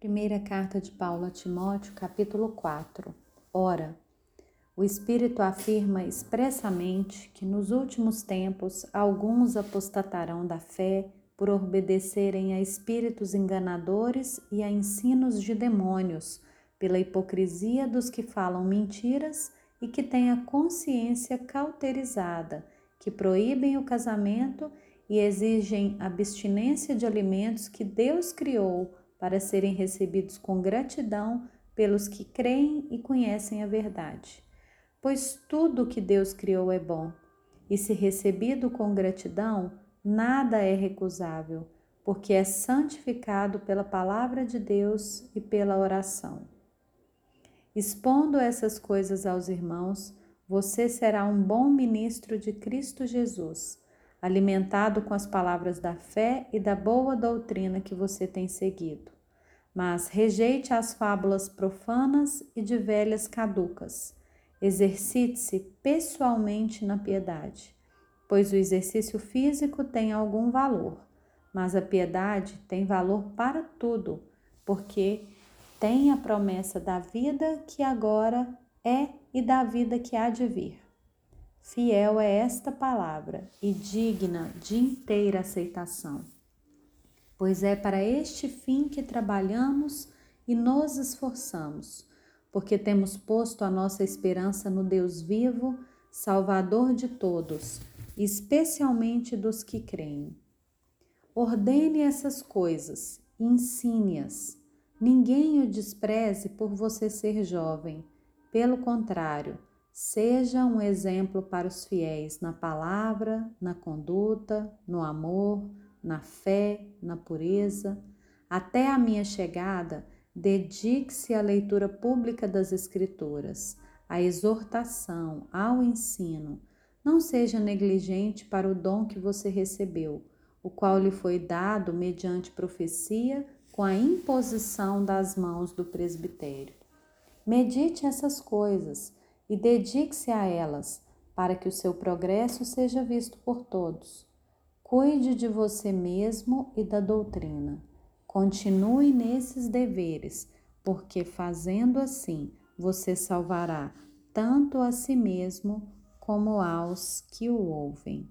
Primeira carta de Paulo a Timóteo, capítulo 4. Ora, o Espírito afirma expressamente que nos últimos tempos alguns apostatarão da fé por obedecerem a espíritos enganadores e a ensinos de demônios, pela hipocrisia dos que falam mentiras e que têm a consciência cauterizada, que proíbem o casamento e exigem abstinência de alimentos que Deus criou para serem recebidos com gratidão pelos que creem e conhecem a verdade. Pois tudo que Deus criou é bom, e se recebido com gratidão, nada é recusável, porque é santificado pela palavra de Deus e pela oração. Expondo essas coisas aos irmãos, você será um bom ministro de Cristo Jesus alimentado com as palavras da fé e da boa doutrina que você tem seguido. Mas rejeite as fábulas profanas e de velhas caducas. Exercite-se pessoalmente na piedade, pois o exercício físico tem algum valor, mas a piedade tem valor para tudo, porque tem a promessa da vida que agora é e da vida que há de vir. Fiel é esta palavra e digna de inteira aceitação, pois é para este fim que trabalhamos e nos esforçamos, porque temos posto a nossa esperança no Deus vivo, Salvador de todos, especialmente dos que creem. Ordene essas coisas, ensine-as. Ninguém o despreze por você ser jovem. Pelo contrário, Seja um exemplo para os fiéis na palavra, na conduta, no amor, na fé, na pureza. Até a minha chegada, dedique-se à leitura pública das Escrituras, à exortação, ao ensino. Não seja negligente para o dom que você recebeu, o qual lhe foi dado mediante profecia com a imposição das mãos do presbitério. Medite essas coisas e dedique-se a elas, para que o seu progresso seja visto por todos. Cuide de você mesmo e da doutrina. Continue nesses deveres, porque fazendo assim você salvará tanto a si mesmo como aos que o ouvem.